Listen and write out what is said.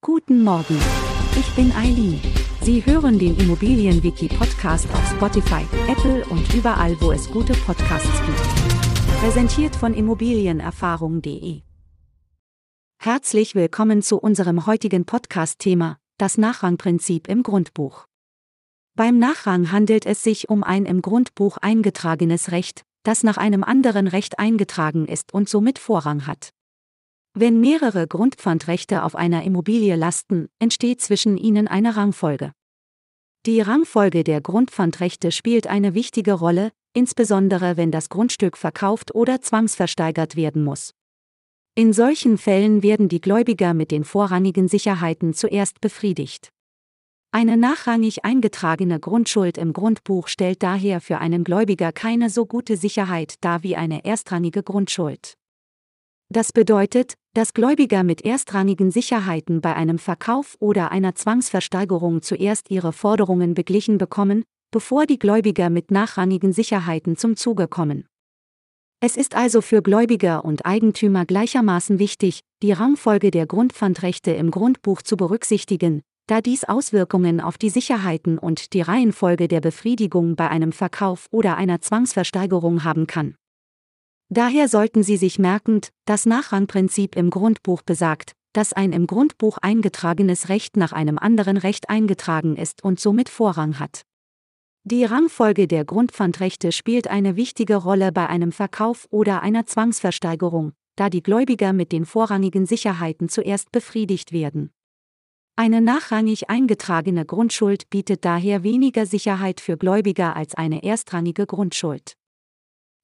Guten Morgen. Ich bin Eileen. Sie hören den Immobilienwiki-Podcast auf Spotify, Apple und überall, wo es gute Podcasts gibt. Präsentiert von Immobilienerfahrung.de. Herzlich willkommen zu unserem heutigen Podcast-Thema, das Nachrangprinzip im Grundbuch. Beim Nachrang handelt es sich um ein im Grundbuch eingetragenes Recht, das nach einem anderen Recht eingetragen ist und somit Vorrang hat. Wenn mehrere Grundpfandrechte auf einer Immobilie lasten, entsteht zwischen ihnen eine Rangfolge. Die Rangfolge der Grundpfandrechte spielt eine wichtige Rolle, insbesondere wenn das Grundstück verkauft oder zwangsversteigert werden muss. In solchen Fällen werden die Gläubiger mit den vorrangigen Sicherheiten zuerst befriedigt. Eine nachrangig eingetragene Grundschuld im Grundbuch stellt daher für einen Gläubiger keine so gute Sicherheit dar wie eine erstrangige Grundschuld. Das bedeutet, dass Gläubiger mit erstrangigen Sicherheiten bei einem Verkauf oder einer Zwangsversteigerung zuerst ihre Forderungen beglichen bekommen, bevor die Gläubiger mit nachrangigen Sicherheiten zum Zuge kommen. Es ist also für Gläubiger und Eigentümer gleichermaßen wichtig, die Rangfolge der Grundpfandrechte im Grundbuch zu berücksichtigen, da dies Auswirkungen auf die Sicherheiten und die Reihenfolge der Befriedigung bei einem Verkauf oder einer Zwangsversteigerung haben kann. Daher sollten Sie sich merkend, das Nachrangprinzip im Grundbuch besagt, dass ein im Grundbuch eingetragenes Recht nach einem anderen Recht eingetragen ist und somit Vorrang hat. Die Rangfolge der Grundpfandrechte spielt eine wichtige Rolle bei einem Verkauf oder einer Zwangsversteigerung, da die Gläubiger mit den vorrangigen Sicherheiten zuerst befriedigt werden. Eine nachrangig eingetragene Grundschuld bietet daher weniger Sicherheit für Gläubiger als eine erstrangige Grundschuld.